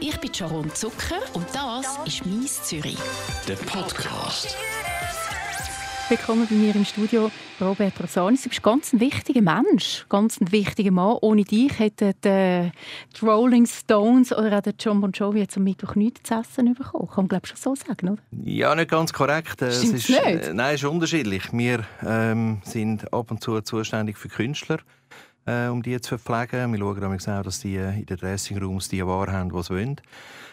Ich bin Sharon Zucker und das ist «Mies Zürich». Der Podcast. Willkommen bei mir im Studio, Robert Rosanis. Du bist ganz ein wichtiger Mensch, ganz ein wichtiger Mann. Ohne dich hätten die, die Rolling Stones oder auch der John Bon Jovi jetzt am Mittwoch nichts zu essen bekommen. Kann man glaube ich schon so sagen, oder? Ja, nicht ganz korrekt. Äh, Stimmt's es ist, nicht? äh, Nein, es ist unterschiedlich. Wir ähm, sind ab und zu zuständig für Künstler, äh, um die zu verpflegen. Wir schauen auch, dass die äh, in den Dressing-Rooms die Ware haben, die sie wollen.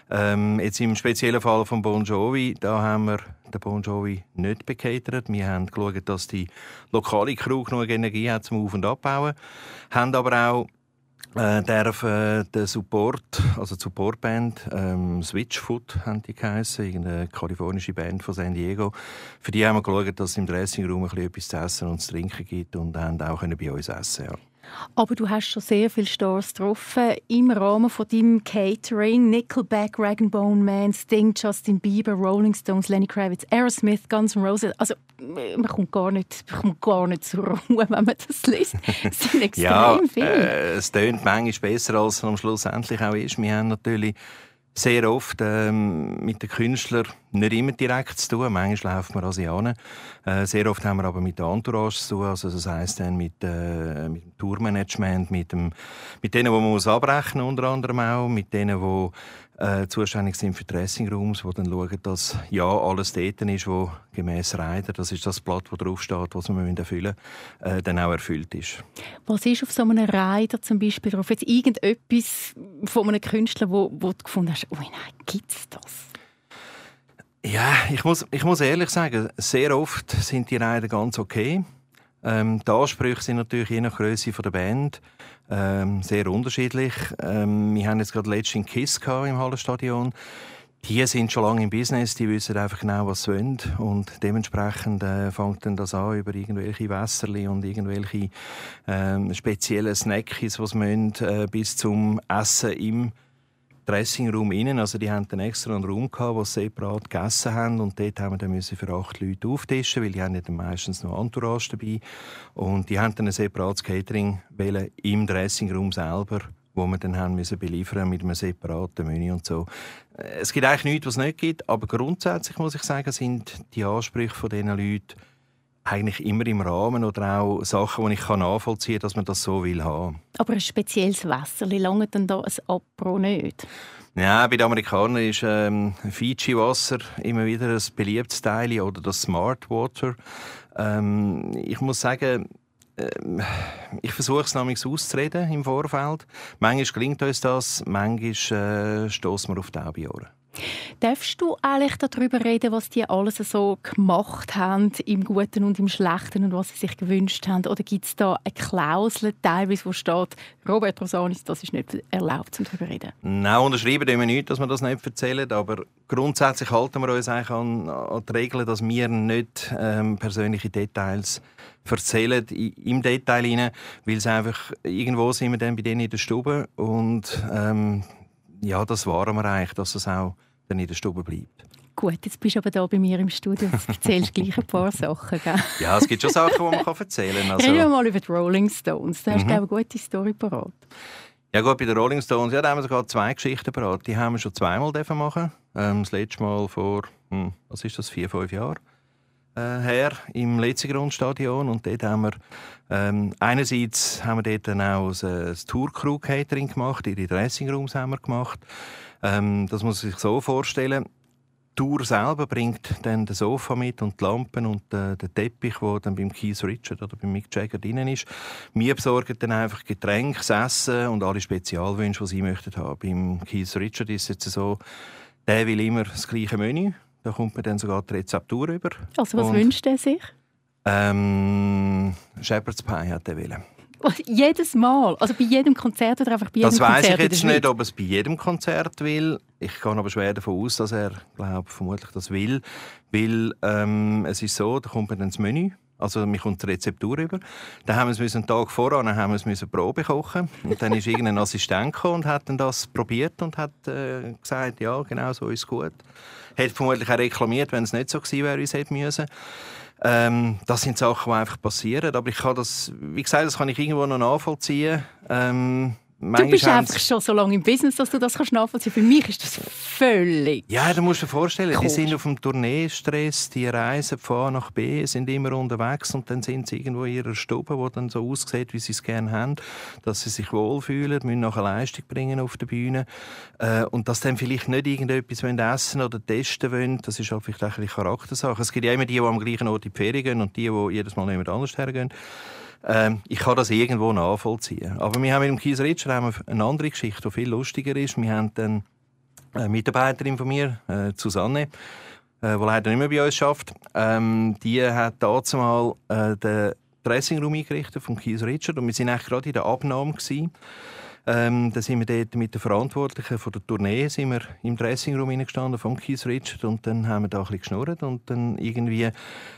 Ähm, jetzt im speziellen Fall von Bon Jovi, da haben wir den Bon Jovi nicht bekatert. Wir haben geschaut, dass die lokale Crew genug Energie hat zum Auf- und Abbauen. Haben aber auch äh, darf äh, der Support, also die Supportband, ähm, Switchfoot haben die geheissen, irgendeine kalifornische Band von San Diego. Für die haben wir geschaut, dass es im Dressingraum ein bisschen etwas zu essen und zu trinken gibt und haben auch können bei uns essen. Ja. Aber du hast schon sehr viele Stars getroffen im Rahmen von deinem Catering. Nickelback, Rag Bone Man, Sting, Justin Bieber, Rolling Stones, Lenny Kravitz, Aerosmith, Guns N' Roses. Also man kommt gar nicht, man kommt gar nicht zur Ruhe, wenn man das liest. Es sind extrem Ja, viele. äh, es tönt manchmal besser, als es am Schluss endlich auch ist. Wir haben natürlich sehr oft ähm, mit den Künstlern nicht immer direkt zu tun. Manchmal laufen wir Asianen. Äh, sehr oft haben wir aber mit der Entourage zu tun. Also das heisst dann mit, äh, mit dem Tourmanagement, mit, dem, mit denen, die man muss abrechnen unter anderem auch, mit denen, die äh, zuständig sind für Dressingrooms, die dann schauen, dass ja alles dort ist, wo gemäß Reiter, das ist das Blatt, das draufsteht, was wir erfüllen müssen, äh, dann auch erfüllt ist. Was ist auf so einem Rider zum Beispiel drauf? Jetzt irgendetwas von einem Künstler, wo, wo du gefunden hast, oh nein, gibt's das? Ja, ich muss, ich muss ehrlich sagen, sehr oft sind die Reiter ganz okay. Ähm, die Ansprüche sind natürlich je nach Größe der Band ähm, sehr unterschiedlich. Ähm, wir haben jetzt gerade letztens Kiss gehabt im Hallenstadion. Die sind schon lange im Business, die wissen einfach genau, was sie wollen. Und dementsprechend äh, fängt dann das an über irgendwelche Wässerli und irgendwelche ähm, speziellen die sie müssen, äh, bis zum Essen im Dressingraum innen. Also die haben dann extra einen Raum gehabt, wo sie separat gegessen haben und dort haben wir dann für acht Leute auftischen, weil die haben ja meistens noch Entourage dabei und die haben dann ein separates Catering wählen im Dressingraum selber wo wir dann haben müssen beliefern mit einem separaten Menü und so. Äh, Es gibt eigentlich nichts, was es nicht gibt, aber grundsätzlich muss ich sagen, sind die Ansprüche von diesen Leuten eigentlich immer im Rahmen oder auch Sachen, die ich nachvollziehen kann, dass man das so will haben. Aber ein spezielles Wasser, lange dann da ein Apro nicht? Ja, bei den Amerikanern ist ähm, Fiji-Wasser immer wieder ein beliebtes Teil oder das Smart Water. Ähm, ich muss sagen, ähm, ich versuche es nämlich auszureden im Vorfeld. Manchmal gelingt uns das, manchmal äh, stoßen wir auf die Taube Darfst du eigentlich darüber reden, was die alles so gemacht haben, im Guten und im Schlechten und was sie sich gewünscht haben? Oder gibt es da eine Klausel, teilweise, wo steht, Robert Rosanis, das ist nicht erlaubt, um darüber zu reden? Nein, unterschreiben wir nicht, dass wir das nicht erzählen, aber grundsätzlich halten wir uns eigentlich an, an die Regeln, dass wir nicht ähm, persönliche Details erzählen im Detail rein, weil es einfach irgendwo sind wir dann bei denen in der Stube und ähm, ja, das waren wir eigentlich, dass es auch dann in der Stube bleibt. Gut, jetzt bist du aber da bei mir im Studio und erzählst gleich ein paar Sachen. Gell? Ja, es gibt schon Sachen, die man kann erzählen kann. Reden wir Also, mal über die Rolling Stones. Da hast du, Mhm. eine gute Story parat. ja gut, bei den Rolling Stones, ja, da haben wir sogar zwei Geschichten parat. Die haben wir schon zweimal machen. Ähm, das letzte Mal vor, hm, was ist das, vier, fünf Jahren her im Letzigrundstadion und dort haben wir ähm, einerseits haben wir dort dann auch ein, ein Tour-Crew-Catering gemacht, ihre Dressingrooms haben wir gemacht. Ähm, das muss man sich so vorstellen. Die Tour selber bringt dann das Sofa mit und die Lampen und äh, den Teppich, der dann beim Keith Richard oder beim Mick Jagger drin ist. Wir besorgen dann einfach Getränke, Essen und alle Spezialwünsche, die sie möchten haben. Beim Keith Richard ist es jetzt so, der will immer das gleiche Menü. Da kommt man dann sogar die Rezeptur über. Also, was Und- wünscht er sich? Ähm, Shepherd's Pie hat er wollen. Was, jedes Mal? Also bei jedem Konzert oder einfach bei jedem Das weiß Konzert ich in jetzt der nicht, ob er es bei jedem Konzert will. Ich gehe aber schwer davon aus, dass er, glaube vermutlich das will, weil ähm, es ist so, da kommt man dann ins Menü. Also mir kommt die Rezeptur über. Dann haben wir es einen Tag voran haben wir es Probe kochen und dann ist irgendein Assistent gekommen und hat dann das probiert und hat äh, gesagt, ja genau so ist es gut. Hätte vermutlich auch reklamiert, wenn es nicht so gewesen wäre, wie es hätte müssen. Ähm, das sind Sachen, die einfach passieren. Aber ich kann das, wie gesagt, das kann ich irgendwo noch nachvollziehen. Ähm, du bist einfach schon so lange im Business, dass du das kannst nachvollziehen Für mich ist das völlig... Ja, du musst dir vorstellen, die sind auf dem Tourneestress, die reisen von A nach B, sind immer unterwegs und dann sind sie irgendwo in ihrer Stube, die dann so aussieht, wie sie es gerne haben, dass sie sich wohlfühlen, müssen nachher Leistung bringen auf der Bühne äh, und dass dann vielleicht nicht irgendetwas essen oder testen wollen, das ist halt vielleicht auch eine Charaktersache. Es gibt ja immer die, die am gleichen Ort in die Ferien gehen und die, die jedes Mal jemand anders hergehen. Ähm, ich kann das irgendwo nachvollziehen. Aber wir haben mit dem Kies Ritscher eine andere Geschichte, die viel lustiger ist. Wir haben dann eine Mitarbeiterin von mir, äh, Susanne, äh, die leider nicht mehr bei uns arbeitet. Ähm, die hat dazu mal äh, den Dressingraum eingerichtet vom Kies Richard und wir waren gerade in der Abnahme gewesen. Ähm, da sind wir dort mit den Verantwortlichen von der Tournee sind wir im Dressingraum gestanden von Keith Richard und dann haben wir da ein bisschen geschnurrt und dann irgendwie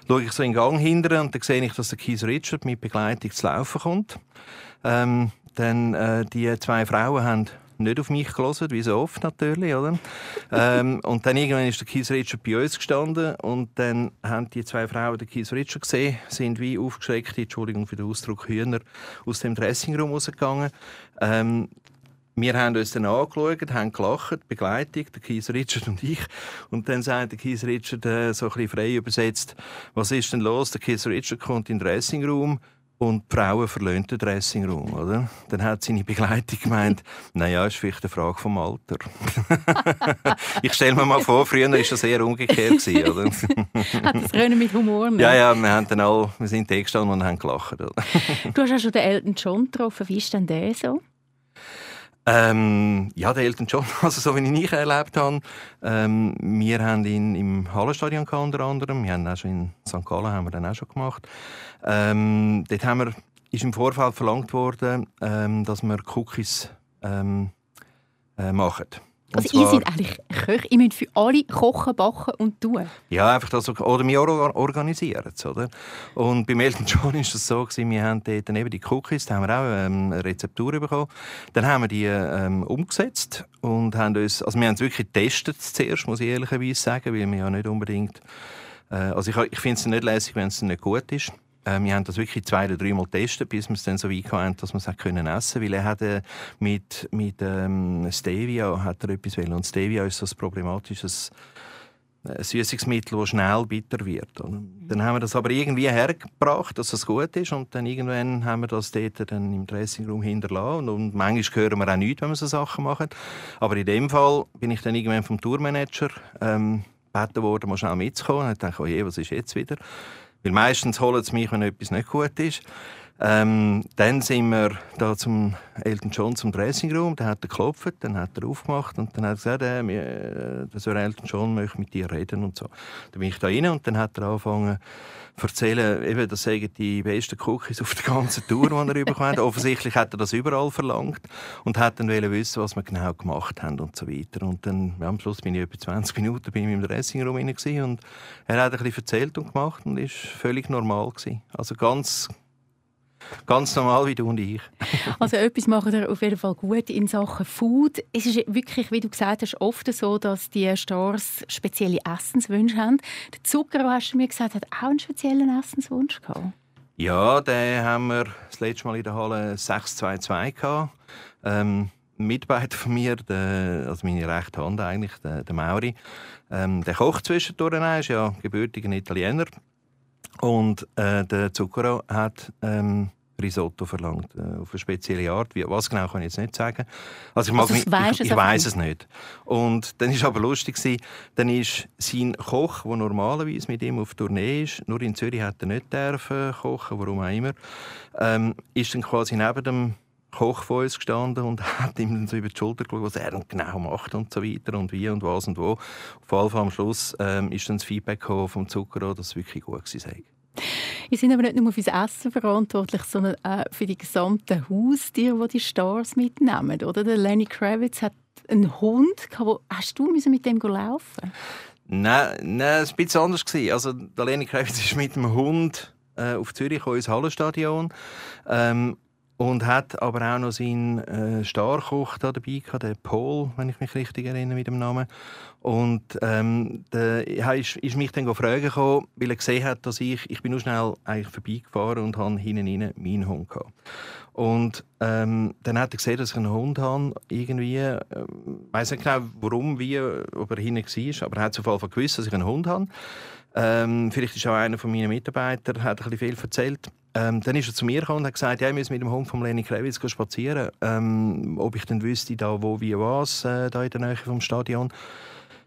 schaue ich so in den Gang hinterher und dann sehe ich, dass der Keith Richard mit Begleitung zu laufen kommt. Ähm, dann äh, die zwei Frauen haben nicht auf mich gelesen, wie so oft natürlich, oder? ähm, und dann irgendwann ist der Keith Richard bei uns gestanden und dann haben die zwei Frauen den Keith Richard gesehen, sind wie aufgeschreckt, Entschuldigung für den Ausdruck, Hühner aus dem Dressingraum rausgegangen. Ähm, wir haben uns dann angeschaut, haben gelacht, Begleitung, der Keith Richard und ich. Und dann sagt der Keith Richard äh, so ein bisschen frei übersetzt, was ist denn los? Der Keith Richard kommt in den Dressingraum und die Frauen verlöhnt den Dressingraum, oder? Dann hat seine Begleitung gemeint, naja, ist vielleicht eine Frage vom Alter. ich stelle mir mal vor, früher war das eher umgekehrt, gewesen, oder? das Rennen mit Humor, ne? Ja, ja, wir, haben dann all, wir sind da gestanden und haben gelacht. Oder? du hast ja schon den Elton John getroffen, wie ist denn der so? Ähm, ja, der Elton John, also so wie ich ihn erlebt habe. Ähm, wir haben ihn im Hallenstadion gehabt, unter anderem. Wir haben auch schon in St. Gallen haben wir dann auch schon gemacht. Ähm, dort haben wir, ist im Vorfeld verlangt worden, ähm, dass wir Cookies ähm, äh, machen. Also ihr seid eigentlich Köche, ihr müsst für alle kochen, backen und tun? Ja, einfach das, oder wir organisieren es, oder? Und beim Elton John war es so, gewesen, wir haben dort eben die Cookies, da haben wir auch ähm, eine Rezeptur bekommen. Dann haben wir die ähm, umgesetzt und haben uns, also wir haben es wirklich getestet zuerst, muss ich ehrlicherweise sagen, weil wir ja nicht unbedingt, äh, also ich, ich finde es nicht lässig, wenn es nicht gut ist. Äh, wir haben das wirklich zwei oder dreimal getestet, bis wir es dann so weit hatten, dass wir es essen können weil er hat äh, mit, mit ähm, Stevia hat er etwas will. Und Stevia ist so ein problematisches äh, Süßungsmittel, das schnell bitter wird. Und dann haben wir das aber irgendwie hergebracht, dass es gut ist und dann irgendwann haben wir das dort dann im Dressingraum hinterlassen und, und manchmal hören wir auch nichts, wenn wir so Sachen machen. Aber in dem Fall bin ich dann irgendwann vom Tourmanager ähm, gebeten worden, mal schnell mitzukommen und ich dachte, oh je, was ist jetzt wieder? Weil meistens holen sie mich, wenn etwas nicht gut ist. Ähm, dann sind wir da zum Elton John zum Dressingraum, dann hat er geklopft, dann hat er aufgemacht und dann hat er gesagt, äh, der Sir Elton John möchte mit dir reden und so. Dann bin ich da rein und dann hat er angefangen zu erzählen, eben, das seien die besten Cookies auf der ganzen Tour, die er bekommen. Offensichtlich hat er das überall verlangt und hat dann wissen, was wir genau gemacht haben und so weiter. Und dann, ja, am Schluss bin ich etwa 20 Minuten bei ihm im Dressingraum und er hat ein bisschen erzählt und gemacht und ist völlig normal gewesen. Also ganz Ganz normal wie du und ich. also etwas machen wir auf jeden Fall gut in Sachen Food. Es ist wirklich, wie du gesagt hast, oft so, dass die Stars spezielle Essenswünsche haben. Der Zucker, hast du mir gesagt, hat auch einen speziellen Essenswunsch gehabt. Ja, den haben wir das letzte Mal in der Halle 622 gehabt. Ähm, Mitarbeiter von mir, der, also meine rechte Hand eigentlich, der, der Mauri, ähm, der kocht zwischendurch, er ist ja gebürtiger Italiener. Und äh, der Zucchero hat ähm, Risotto verlangt, äh, auf eine spezielle Art. Wie, was genau kann ich jetzt nicht sagen. Also ich, also ich, ich, ich weiß es nicht. Und dann ist aber lustig gewesen, dann ist sein Koch, der normalerweise mit ihm auf Tournee ist, nur in Zürich hat er nicht dürfen kochen, warum auch immer, ähm, ist dann quasi neben dem Koch vor uns gestanden und hat ihm dann so über die Schulter geschaut, was er genau macht und so weiter und wie und was und wo. Auf jeden Fall am Schluss ähm, ist dann das Feedback vom Zucker, dass es wirklich gut war. Ihr seid aber nicht nur für das Essen verantwortlich, sondern auch für die gesamten Haustiere, die die Stars mitnehmen. Oder? Der Lenny Kravitz hat einen Hund. Hast du mit dem laufen? Nein, nein, es war ein bisschen anders. Also, der Lenny Kravitz ist mit dem Hund äh, auf Zürich ins Hallenstadion. Ähm, und hat aber auch noch seinen äh, Starkoch da dabei gehabt, den Paul, wenn ich mich richtig erinnere mit dem Namen. Und ähm, der ist, ist mich dann fragen weil er gesehen hat, dass ich, ich bin nur schnell eigentlich vorbeigefahren und habe hinten rein meinen Hund gehabt. Und ähm, dann hat er gesehen, dass ich einen Hund habe, irgendwie, äh, weiß nicht genau, warum, wie, ob er hinten war, aber er hat auf jeden Fall gewusst, dass ich einen Hund habe. Ähm, vielleicht ist auch einer von meinen Mitarbeitern, hat ein bisschen viel erzählt. Ähm, dann ist er zu mir gekommen und hat gesagt, ja, ich muss mit dem Hund von Lenny Kravitz spazieren. Ähm, ob ich dann wüsste, da wo, wie, was, äh, da in der Nähe vom Stadion.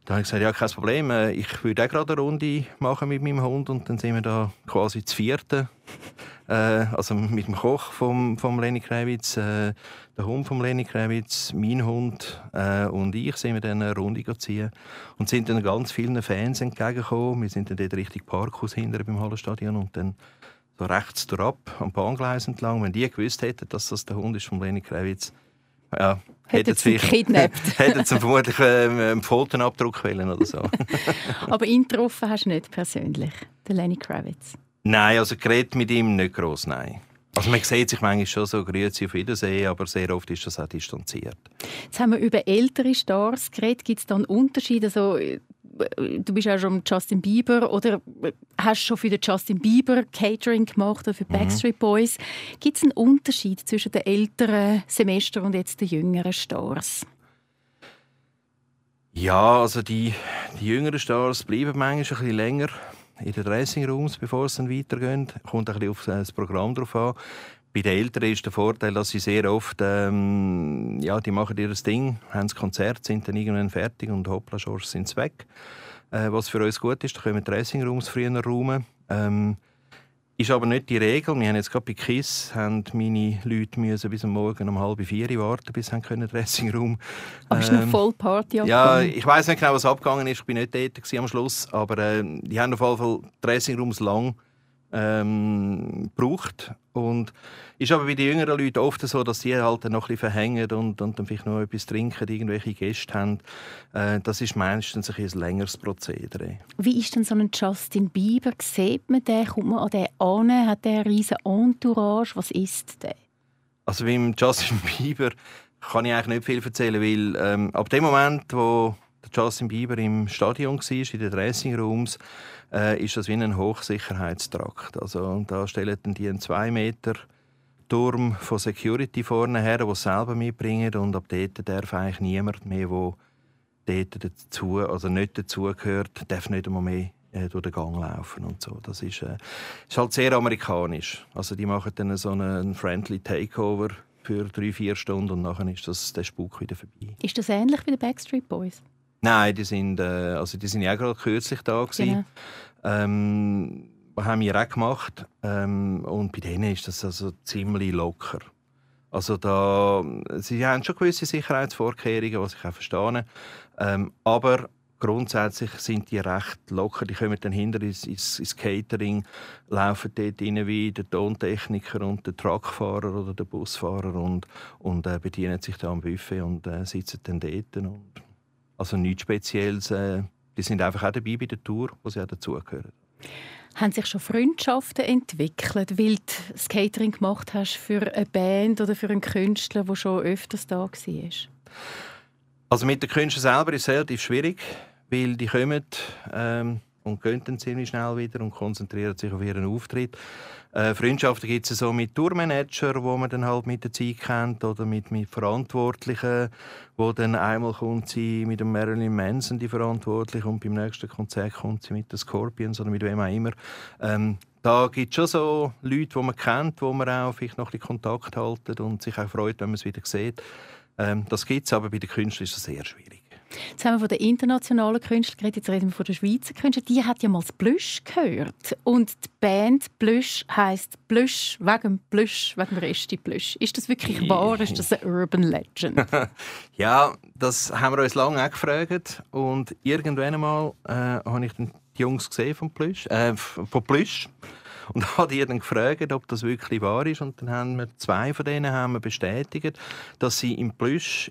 Da habe ich gesagt, ja, kein Problem. Äh, ich würde auch gerade eine Runde machen mit meinem Hund und dann sind wir da quasi zu vierten. äh, also mit dem Koch vom, vom Lenny Kravitz, äh, der Hund von Lenny Kravitz, mein Hund äh, und ich sind wir dann eine Runde ziehen und sind dann ganz vielen Fans entgegengekommen. Wir sind dann dort richtig Parkhaus hinter beim Hallenstadion und dann so rechts durchab am Bahngleis entlang. Wenn die gewusst hätten, dass das der Hund ist von Lenny Kravitz, ja, hätten sie gekidnappt. hätten sie vermutlich ähm, einen Fotoabdruck wollen oder so. Aber ihn getroffen hast du nicht persönlich, den Lenny Kravitz? Nein, also geredet mit ihm nicht groß, nein. Also man sieht sich manchmal schon so, grüezi auf Wiedersehen, aber sehr oft ist das auch distanziert. Jetzt haben wir über ältere Stars geredet. Gibt es da einen Unterschied? Also, du bist ja schon Justin Bieber oder hast schon für den Justin Bieber Catering gemacht oder für mhm. Backstreet Boys. Gibt es einen Unterschied zwischen den älteren Semestern und jetzt den jüngeren Stars? Ja, also die, die jüngeren Stars bleiben manchmal ein bisschen länger in den Dressing Rooms, bevor es dann weitergeht. Kommt ein bisschen auf das Programm drauf an. Bei den Eltern ist der Vorteil, dass sie sehr oft, ähm, ja, die machen ihr Ding, haben das Konzert, sind dann irgendwann fertig und hoppla, Schorsch sind sie weg. Äh, was für uns gut ist, da können wir Dressing Rooms früher räumen. Ähm, ist aber nicht die Regel. Wir haben jetzt gerade bei KISS haben meine Leute müssen bis am Morgen um halb vier warten, bis sie können Dressing Room. Aber ähm, ist noch voll Party Ja, ich weiß nicht genau, was abgegangen ist. Ich bin nicht dort am Schluss, aber äh, die haben auf jeden Fall Dressing Rooms lang ähm, braucht. Und ist aber bei den jüngeren Leuten oft so, dass sie halt noch ein bisschen verhängen und, und dann vielleicht noch etwas trinken, irgendwelche Gäste haben. Äh, das ist meistens ein, ein längeres Prozedere. Wie ist denn so ein Justin Bieber? Sieht man den? Kommt man an den an? Hat der eine riesen Entourage? Was ist der? Also beim Justin Bieber kann ich eigentlich nicht viel erzählen, weil ähm, ab dem Moment, wo Justin Bieber im Stadion war, in den Dressing Rooms, äh, ist das wie ein Hochsicherheitstrakt. Also da stellen die einen zwei Meter Turm von Security vorne her, die selber mitbringen und ab dort darf eigentlich niemand mehr, der dort dazu, also nicht dazugehört, darf nicht einmal mehr äh, durch den Gang laufen und so. Das ist, äh, ist halt sehr amerikanisch. Also die machen dann so einen friendly Takeover für drei, vier Stunden und nachher ist das, der Spuk wieder vorbei. Ist das ähnlich wie die Backstreet Boys? Nein, die sind, äh, also die sind ja gerade kürzlich da gewesen. Genau. Ähm, haben wir auch gemacht ähm, und bei denen ist das also ziemlich locker. Also da, sie haben schon gewisse Sicherheitsvorkehrungen, was ich auch verstehe, ähm, aber grundsätzlich sind die recht locker. Die kommen dann hinter ins, ins, ins Catering, laufen dort rein wie der Tontechniker und der Truckfahrer oder der Busfahrer und, und äh, bedienen sich da am Buffet und äh, sitzen dann dort. Und also nichts Spezielles. Äh, die sind einfach auch dabei bei der Tour, wo sie auch dazugehören. Haben sich schon Freundschaften entwickelt, weil du das Catering gemacht hast für eine Band oder für einen Künstler, der schon öfters da war? Also mit den Künstlern selber ist es relativ schwierig, weil die kommen ähm, und gehen dann ziemlich schnell wieder und konzentrieren sich auf ihren Auftritt. Äh, Freundschaften gibt es so mit Tourmanager, wo man dann halt mit der Zeit kennt, oder mit, mit Verantwortlichen, wo dann einmal kommt sie mit dem Marilyn Manson die Verantwortliche und beim nächsten Konzert kommt sie mit den Scorpions oder mit wem auch immer. Ähm, da gibt es schon so Leute, die man kennt, wo man auch vielleicht noch ein Kontakt halten und sich auch freut, wenn man es wieder sieht. Ähm, das gibt es, aber bei den Künstlern ist es sehr schwierig. Jetzt haben wir von den internationalen Künstlern geredet, jetzt reden wir von den Schweizer Künstlern. Die hat ja mal das Plüsch gehört. Und die Band Plüsch heisst Plüsch wegen Plüsch, wegen Resti Plüsch. Ist das wirklich wahr? Ist das eine Urban Legend? ja, das haben wir uns lange auch gefragt. Und irgendwann einmal äh, habe ich die Jungs gesehen von Plüsch, äh, von Plüsch und habe die dann gefragt, ob das wirklich wahr ist. Und dann haben wir zwei von denen haben wir bestätigt, dass sie im Plüsch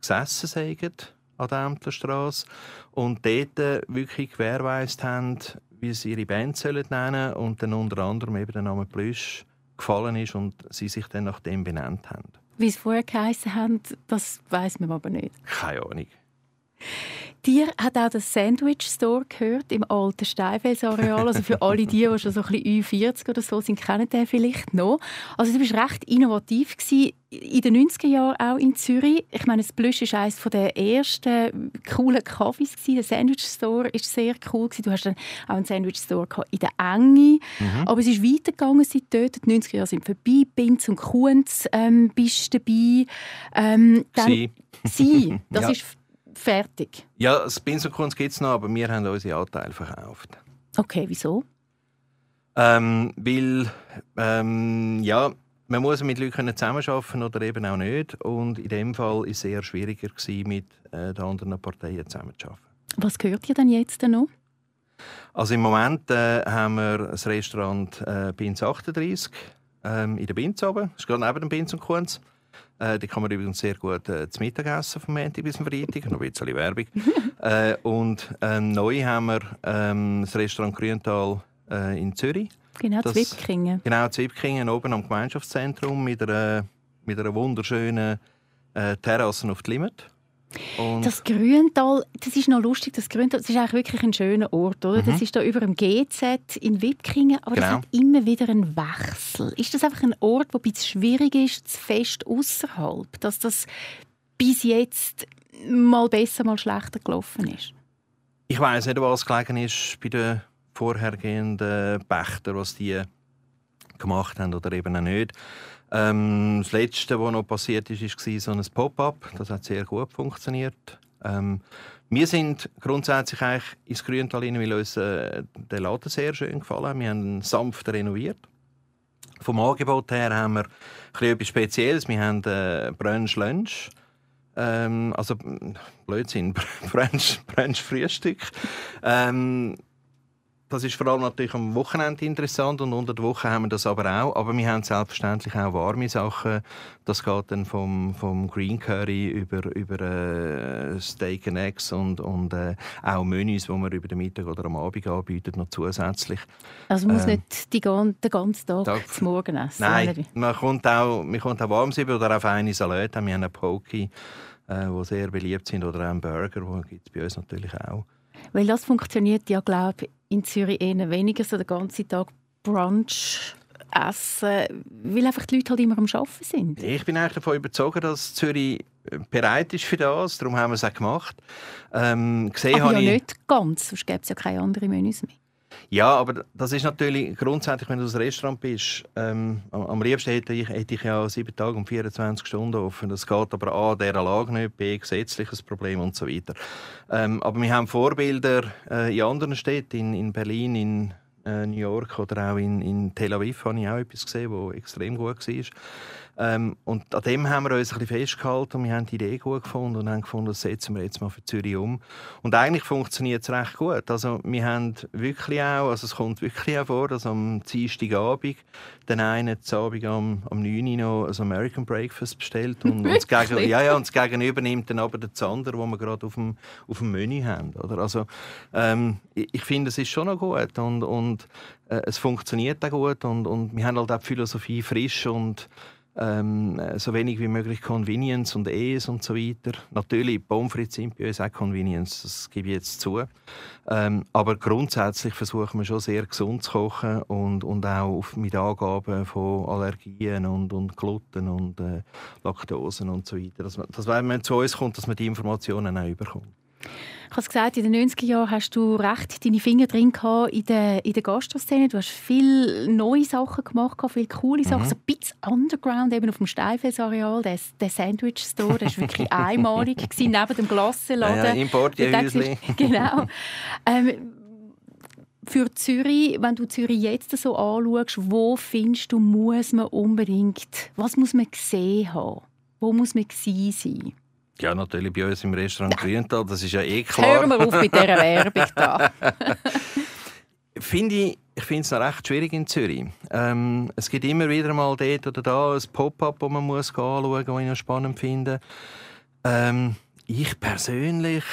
gesessen sind an der Ämterstrasse und dort wirklich gewährleistet haben, wie sie ihre Band sollen nennen und dann unter anderem eben den Namen Plüsch gefallen ist und sie sich dann nach dem benannt haben. Wie es vorher geheißen haben, das weiß man aber nicht. Keine Ahnung. Dir hat auch das Sandwich Store gehört im alten Steinfelsareal. Also für alle die, die schon so ein bisschen 40 oder so sind, kennen den vielleicht noch. Also du bist recht innovativ gewesen, in den 90er Jahren auch in Zürich. Ich meine, das Plüsch war eines der ersten coolen Kaffees. Der Sandwich Store war sehr cool. Du hast dann auch einen Sandwich Store in der Enge. Mhm. Aber es ist weitergegangen seit dort. Die 90er Jahre sind vorbei. Binz und Kunz ähm, bist dabei. Ähm, dann, Sie. Sie. Das ja. ist fertig? Ja, das Pinselkunst gibt es noch, aber wir haben unsere Anteile verkauft. Okay, wieso? Ähm, weil, ähm, ja, man muss mit Leuten zusammenarbeiten oder eben auch nicht. Und in dem Fall war es sehr schwieriger, gewesen, mit äh, den anderen Parteien zusammenzuarbeiten. Was gehört ihr denn jetzt noch? Also im Moment äh, haben wir das Restaurant äh, Binz 38 ähm, in der Binz oben. Das ist gerade neben dem Binz und Kunz. Äh, die kann man übrigens sehr gut äh, zum Mittagessen vom Montag bis zum Freitag. Noch ein bisschen Werbung. äh, und ähm, neu haben wir ähm, das Restaurant Grüntal äh, in Zürich. Genau, das, Zwipkingen. Genau, Zwipkingen oben am Gemeinschaftszentrum mit einer, mit einer wunderschönen äh, Terrasse auf die Limit. Und das Grüntal, das ist noch lustig, das Grüntal, das ist eigentlich wirklich ein schöner Ort, oder? Mhm. Das ist da über dem GZ in Wipkingen, aber genau. das hat immer wieder einen Wechsel. Ist das einfach ein Ort, ein bisschen schwierig ist, zu fest außerhalb, dass das bis jetzt mal besser, mal schlechter gelaufen ist? Ich weiß nicht, was gelegen ist bei den vorhergehenden Pächtern, was die gemacht haben oder eben auch nicht. Ähm, das Letzte, was noch passiert ist, war so ein Pop-up. Das hat sehr gut funktioniert. Ähm, wir sind grundsätzlich eigentlich ins Grüntal rein, weil uns äh, der Laden sehr schön gefallen Wir haben ihn sanft renoviert. Vom Angebot her haben wir etwas Spezielles. Wir haben äh, Brunch Lunch. Ähm, also, Blödsinn, Brunch, Brunch Frühstück. Ähm, das ist vor allem natürlich am Wochenende interessant und unter der Woche haben wir das aber auch. Aber wir haben selbstverständlich auch warme Sachen. Das geht dann vom, vom Green Curry über, über äh, Steak and Eggs und, und äh, auch Menüs, die wir über den Mittag oder am Abend anbieten, noch zusätzlich. Also man muss äh, nicht die, den ganzen Tag, Tag zum Morgen essen? Nein, man kommt auch, man kommt auch warm über oder auf eine Salat. Wir haben einen Poke, äh, die sehr beliebt sind, oder auch einen Burger, die gibt es bei uns natürlich auch. Weil das funktioniert ja, glaube ich, in Zürich eher weniger, so den ganzen Tag Brunch essen, weil einfach die Leute halt immer am Arbeiten sind. Ich bin eigentlich davon überzeugt, dass Zürich bereit ist für das. Darum haben wir es auch gemacht. Ähm, gesehen Aber ja ich... nicht ganz, sonst gäbe es ja keine anderen Menüs mehr. Ja, aber das ist natürlich grundsätzlich, wenn du das Restaurant bist, ähm, am liebsten hätte ich, hätte ich ja sieben Tage und 24 Stunden offen. Das geht aber A, dieser Lage nicht, B, gesetzliches Problem und so weiter. Ähm, aber wir haben Vorbilder äh, in anderen Städten, in, in Berlin, in äh, New York oder auch in, in Tel Aviv habe ich auch etwas gesehen, das extrem gut war. Ähm, und an dem haben wir uns ein bisschen festgehalten und wir haben die Idee gut gefunden und haben gefunden, das setzen wir jetzt mal für Zürich um. Und eigentlich funktioniert es recht gut. Also wir haben wirklich auch, also es kommt wirklich auch vor, dass am Dienstagabend den einen Abend am, am 9 Uhr noch ein American Breakfast bestellt und, und, das, Gegen, ja, ja, und das Gegenüber nimmt dann aber den Zander, den wir gerade auf dem, auf dem Menü haben. Oder? Also, ähm, ich, ich finde, es ist schon noch gut und, und äh, es funktioniert auch gut und, und wir haben halt auch die Philosophie frisch und ähm, so wenig wie möglich Convenience und E's und so weiter. Natürlich, Pommes frites sind bei uns auch Convenience, das gebe ich jetzt zu. Ähm, aber grundsätzlich versuchen wir schon sehr gesund zu kochen und, und auch mit Angaben von Allergien und, und Gluten und äh, Laktosen und so weiter. Dass man, dass, wenn man zu uns kommt, dass man die Informationen auch bekommt. Ich habe es gesagt, in den 90er Jahren hast du recht deine Finger drin in der, in der Gastroszene. Du hast viele neue Sachen gemacht, viele coole Sachen. Mhm. So ein bisschen underground, eben auf dem Steinfelsareal, der, der Sandwich Store, der war wirklich einmalig, gewesen, neben dem Glassenladen. Ja, ja, Importierhäusli. Genau. Ähm, für Zürich, wenn du Zürich jetzt so anschaust, wo findest du, muss man unbedingt, was muss man gesehen haben? Wo muss man gewesen sein? Ja, natürlich bei uns im Restaurant Grüntal, das ist ja eh klar. Hören wir auf mit dieser Werbung da. finde ich, ich finde es noch recht schwierig in Zürich. Ähm, es gibt immer wieder mal dort oder da ein Pop-up, das man muss anschauen muss, das ich noch spannend finde. Ähm, ich persönlich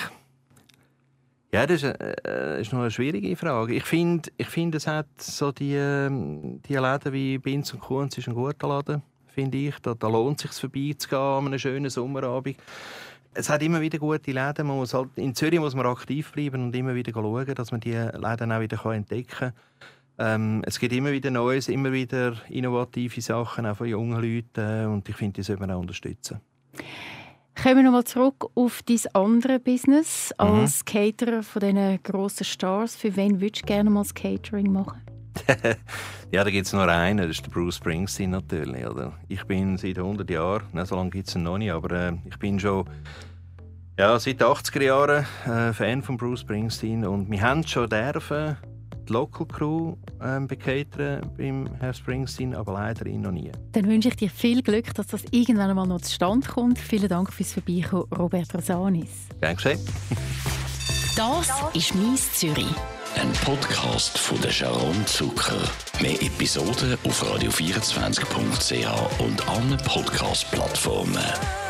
Ja, das ist, äh, ist noch eine schwierige Frage. Ich finde, ich find, es hat so die, ähm, die Läden wie Binz und Kunz ist ein guter Laden, finde ich. Da, da lohnt es sich vorbeizugehen an einem schönen Sommerabend. Es hat immer wieder gute Läden. Man muss halt, in Zürich muss man aktiv bleiben und immer wieder schauen, dass man die Läden auch wieder entdecken kann. Ähm, es gibt immer wieder Neues, immer wieder innovative Sachen, auch von jungen Leuten. Und ich finde, die sollte man auch unterstützen. Kommen wir nochmal zurück auf dein andere Business als mhm. Caterer von diesen grossen Stars. Für wen würdest du gerne mal das Catering machen? ja, da gibt es nur einen, das ist der Bruce Springsteen natürlich. Oder? Ich bin seit 100 Jahren, nicht so lange gibt es ihn noch nicht, aber äh, ich bin schon ja, seit 80er Jahren äh, Fan von Bruce Springsteen und wir haben schon dürfen die Local Crew ähm, bekatern beim Herr Springsteen, aber leider ihn noch nie. Dann wünsche ich dir viel Glück, dass das irgendwann einmal noch zustande kommt. Vielen Dank fürs Vorbeikommen, Robert Rosanis. Geschehen. Das ist «Mies Zürich». Ein Podcast von der Sharon Zucker. Mehr Episoden auf radio24.ch und allen Podcast-Plattformen.